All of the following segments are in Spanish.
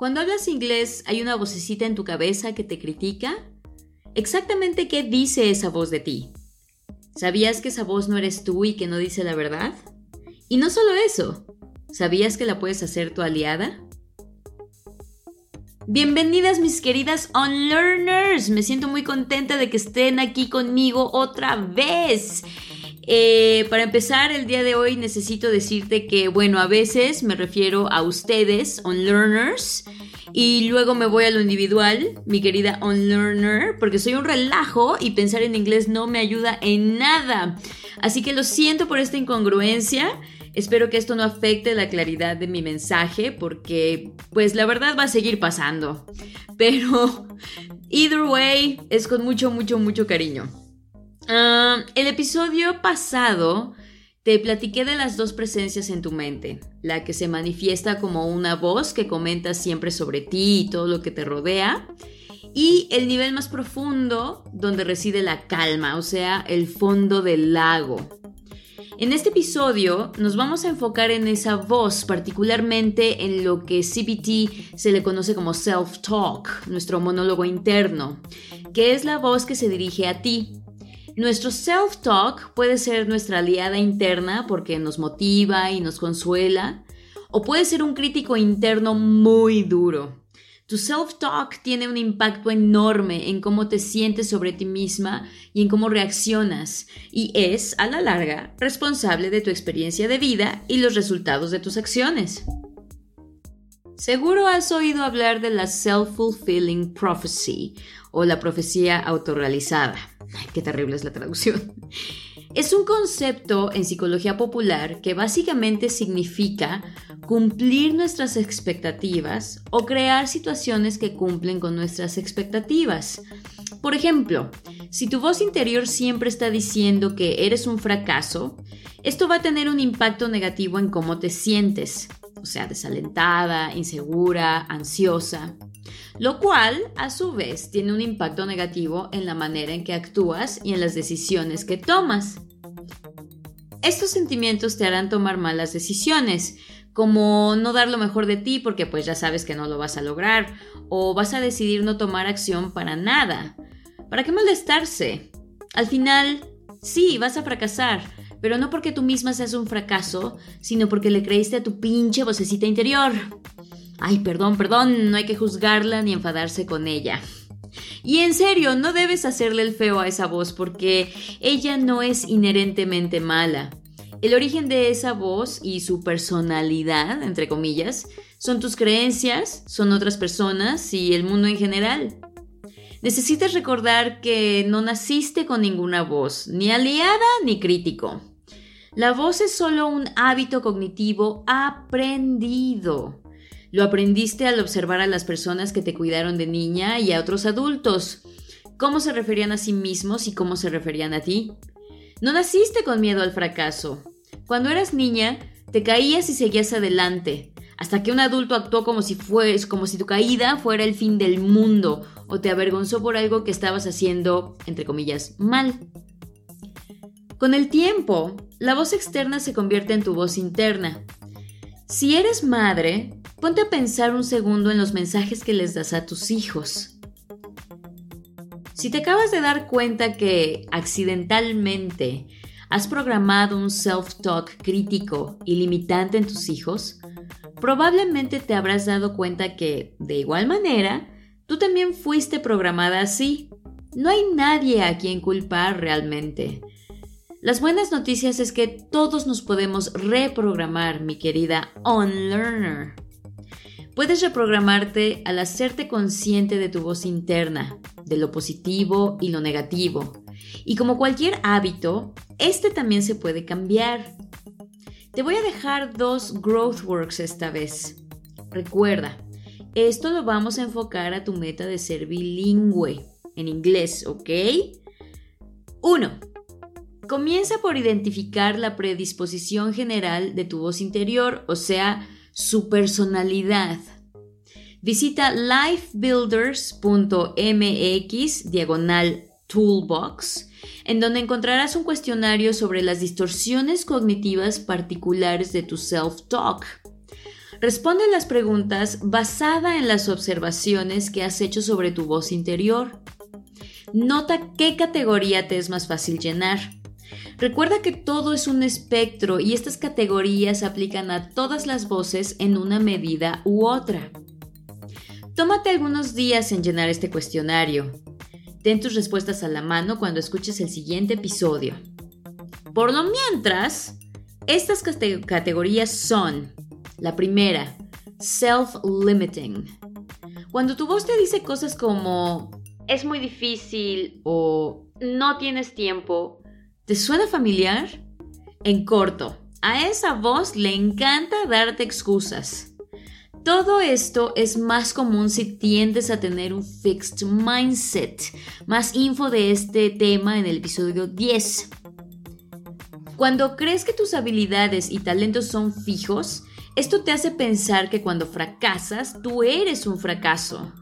Cuando hablas inglés, ¿hay una vocecita en tu cabeza que te critica? ¿Exactamente qué dice esa voz de ti? ¿Sabías que esa voz no eres tú y que no dice la verdad? Y no solo eso, ¿sabías que la puedes hacer tu aliada? Bienvenidas mis queridas Unlearners, me siento muy contenta de que estén aquí conmigo otra vez. Eh, para empezar, el día de hoy necesito decirte que, bueno, a veces me refiero a ustedes, unlearners, y luego me voy a lo individual, mi querida unlearner, porque soy un relajo y pensar en inglés no me ayuda en nada. Así que lo siento por esta incongruencia. Espero que esto no afecte la claridad de mi mensaje porque pues la verdad va a seguir pasando. Pero either way es con mucho, mucho, mucho cariño. Ah, el episodio pasado te platiqué de las dos presencias en tu mente, la que se manifiesta como una voz que comenta siempre sobre ti y todo lo que te rodea, y el nivel más profundo donde reside la calma, o sea, el fondo del lago. En este episodio nos vamos a enfocar en esa voz, particularmente en lo que CBT se le conoce como self-talk, nuestro monólogo interno, que es la voz que se dirige a ti, nuestro self-talk puede ser nuestra aliada interna porque nos motiva y nos consuela, o puede ser un crítico interno muy duro. Tu self-talk tiene un impacto enorme en cómo te sientes sobre ti misma y en cómo reaccionas, y es, a la larga, responsable de tu experiencia de vida y los resultados de tus acciones. Seguro has oído hablar de la self-fulfilling prophecy o la profecía autorrealizada. Qué terrible es la traducción. Es un concepto en psicología popular que básicamente significa cumplir nuestras expectativas o crear situaciones que cumplen con nuestras expectativas. Por ejemplo, si tu voz interior siempre está diciendo que eres un fracaso, esto va a tener un impacto negativo en cómo te sientes, o sea, desalentada, insegura, ansiosa lo cual a su vez tiene un impacto negativo en la manera en que actúas y en las decisiones que tomas. Estos sentimientos te harán tomar malas decisiones, como no dar lo mejor de ti porque pues ya sabes que no lo vas a lograr, o vas a decidir no tomar acción para nada. ¿Para qué molestarse? Al final, sí, vas a fracasar, pero no porque tú misma seas un fracaso, sino porque le creíste a tu pinche vocecita interior. Ay, perdón, perdón, no hay que juzgarla ni enfadarse con ella. Y en serio, no debes hacerle el feo a esa voz porque ella no es inherentemente mala. El origen de esa voz y su personalidad, entre comillas, son tus creencias, son otras personas y el mundo en general. Necesitas recordar que no naciste con ninguna voz, ni aliada ni crítico. La voz es solo un hábito cognitivo aprendido. Lo aprendiste al observar a las personas que te cuidaron de niña y a otros adultos. Cómo se referían a sí mismos y cómo se referían a ti. No naciste con miedo al fracaso. Cuando eras niña, te caías y seguías adelante, hasta que un adulto actuó como si fues, como si tu caída fuera el fin del mundo o te avergonzó por algo que estabas haciendo, entre comillas, mal. Con el tiempo, la voz externa se convierte en tu voz interna. Si eres madre, Ponte a pensar un segundo en los mensajes que les das a tus hijos. Si te acabas de dar cuenta que accidentalmente has programado un self-talk crítico y limitante en tus hijos, probablemente te habrás dado cuenta que, de igual manera, tú también fuiste programada así. No hay nadie a quien culpar realmente. Las buenas noticias es que todos nos podemos reprogramar, mi querida unlearner. Puedes reprogramarte al hacerte consciente de tu voz interna, de lo positivo y lo negativo. Y como cualquier hábito, este también se puede cambiar. Te voy a dejar dos growth works esta vez. Recuerda, esto lo vamos a enfocar a tu meta de ser bilingüe en inglés, ¿ok? 1. Comienza por identificar la predisposición general de tu voz interior, o sea, su personalidad. Visita lifebuilders.mx diagonal toolbox, en donde encontrarás un cuestionario sobre las distorsiones cognitivas particulares de tu self-talk. Responde las preguntas basada en las observaciones que has hecho sobre tu voz interior. Nota qué categoría te es más fácil llenar. Recuerda que todo es un espectro y estas categorías aplican a todas las voces en una medida u otra. Tómate algunos días en llenar este cuestionario. Ten tus respuestas a la mano cuando escuches el siguiente episodio. Por lo mientras, estas categorías son la primera, self-limiting. Cuando tu voz te dice cosas como es muy difícil o no tienes tiempo, ¿te suena familiar? En corto, a esa voz le encanta darte excusas. Todo esto es más común si tiendes a tener un fixed mindset. Más info de este tema en el episodio 10. Cuando crees que tus habilidades y talentos son fijos, esto te hace pensar que cuando fracasas, tú eres un fracaso.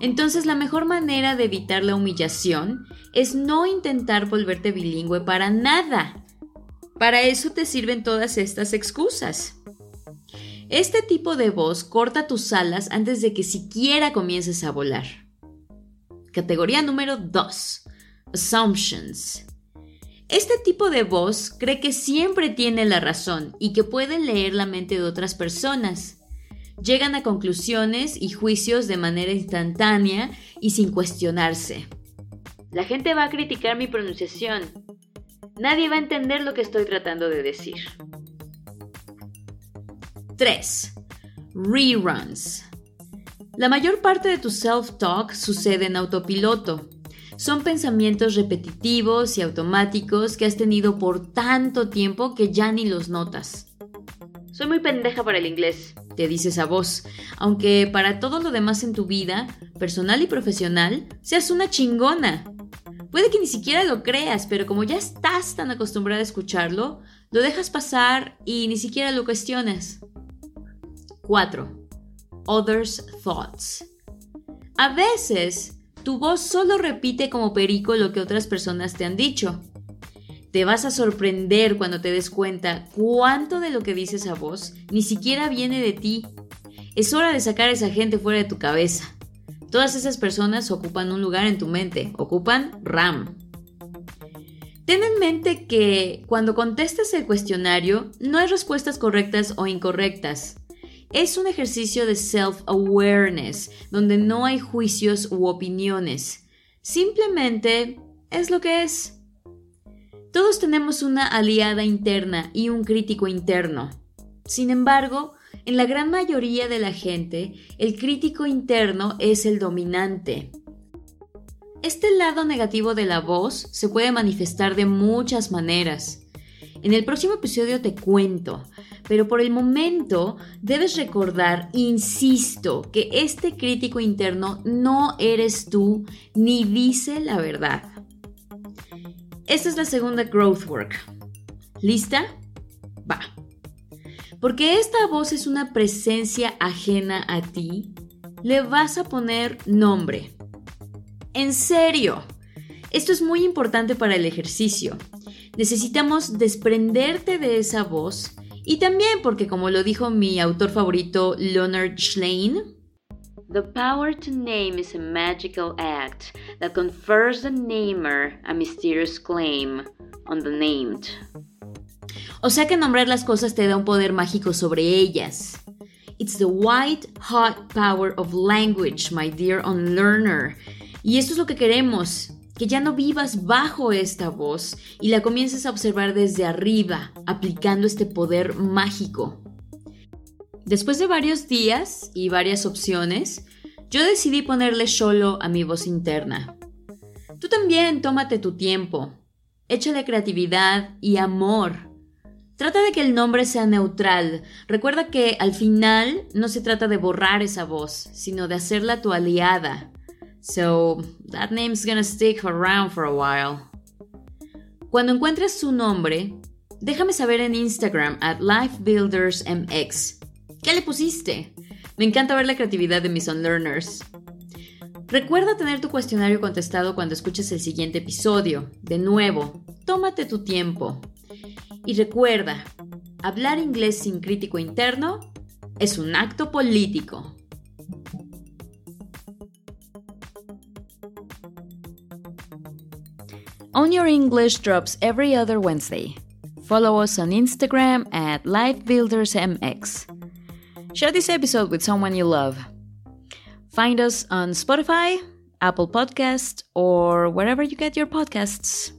Entonces la mejor manera de evitar la humillación es no intentar volverte bilingüe para nada. Para eso te sirven todas estas excusas. Este tipo de voz corta tus alas antes de que siquiera comiences a volar. Categoría número 2. Assumptions. Este tipo de voz cree que siempre tiene la razón y que puede leer la mente de otras personas. Llegan a conclusiones y juicios de manera instantánea y sin cuestionarse. La gente va a criticar mi pronunciación. Nadie va a entender lo que estoy tratando de decir. 3. Reruns. La mayor parte de tu self-talk sucede en autopiloto. Son pensamientos repetitivos y automáticos que has tenido por tanto tiempo que ya ni los notas. Soy muy pendeja para el inglés, te dices a vos, aunque para todo lo demás en tu vida, personal y profesional, seas una chingona. Puede que ni siquiera lo creas, pero como ya estás tan acostumbrada a escucharlo, lo dejas pasar y ni siquiera lo cuestionas. 4. Others' thoughts. A veces tu voz solo repite como perico lo que otras personas te han dicho. Te vas a sorprender cuando te des cuenta cuánto de lo que dices a vos ni siquiera viene de ti. Es hora de sacar a esa gente fuera de tu cabeza. Todas esas personas ocupan un lugar en tu mente, ocupan RAM. Ten en mente que cuando contestes el cuestionario no hay respuestas correctas o incorrectas. Es un ejercicio de self-awareness, donde no hay juicios u opiniones. Simplemente es lo que es. Todos tenemos una aliada interna y un crítico interno. Sin embargo, en la gran mayoría de la gente, el crítico interno es el dominante. Este lado negativo de la voz se puede manifestar de muchas maneras. En el próximo episodio te cuento, pero por el momento debes recordar, insisto, que este crítico interno no eres tú ni dice la verdad. Esta es la segunda growth work. ¿Lista? Va. Porque esta voz es una presencia ajena a ti, le vas a poner nombre. En serio, esto es muy importante para el ejercicio. Necesitamos desprenderte de esa voz y también porque como lo dijo mi autor favorito Leonard Schlein, The power to name is a magical act that confers the namer a mysterious claim on the named. O sea que nombrar las cosas te da un poder mágico sobre ellas. It's the white hot power of language, my dear unlearner. Y esto es lo que queremos, que ya no vivas bajo esta voz y la comiences a observar desde arriba, aplicando este poder mágico. Después de varios días y varias opciones, yo decidí ponerle solo a mi voz interna. Tú también tómate tu tiempo, échale creatividad y amor. Trata de que el nombre sea neutral. Recuerda que al final no se trata de borrar esa voz, sino de hacerla tu aliada, So that name's gonna stick around for a while. Cuando encuentres su nombre, déjame saber en Instagram at LifeBuildersMX. ¿Qué le pusiste? Me encanta ver la creatividad de mis unlearners. Recuerda tener tu cuestionario contestado cuando escuches el siguiente episodio. De nuevo, tómate tu tiempo. Y recuerda, hablar inglés sin crítico interno es un acto político. On Your English drops every other Wednesday. Follow us on Instagram at LifeBuildersMX. Share this episode with someone you love. Find us on Spotify, Apple Podcast, or wherever you get your podcasts.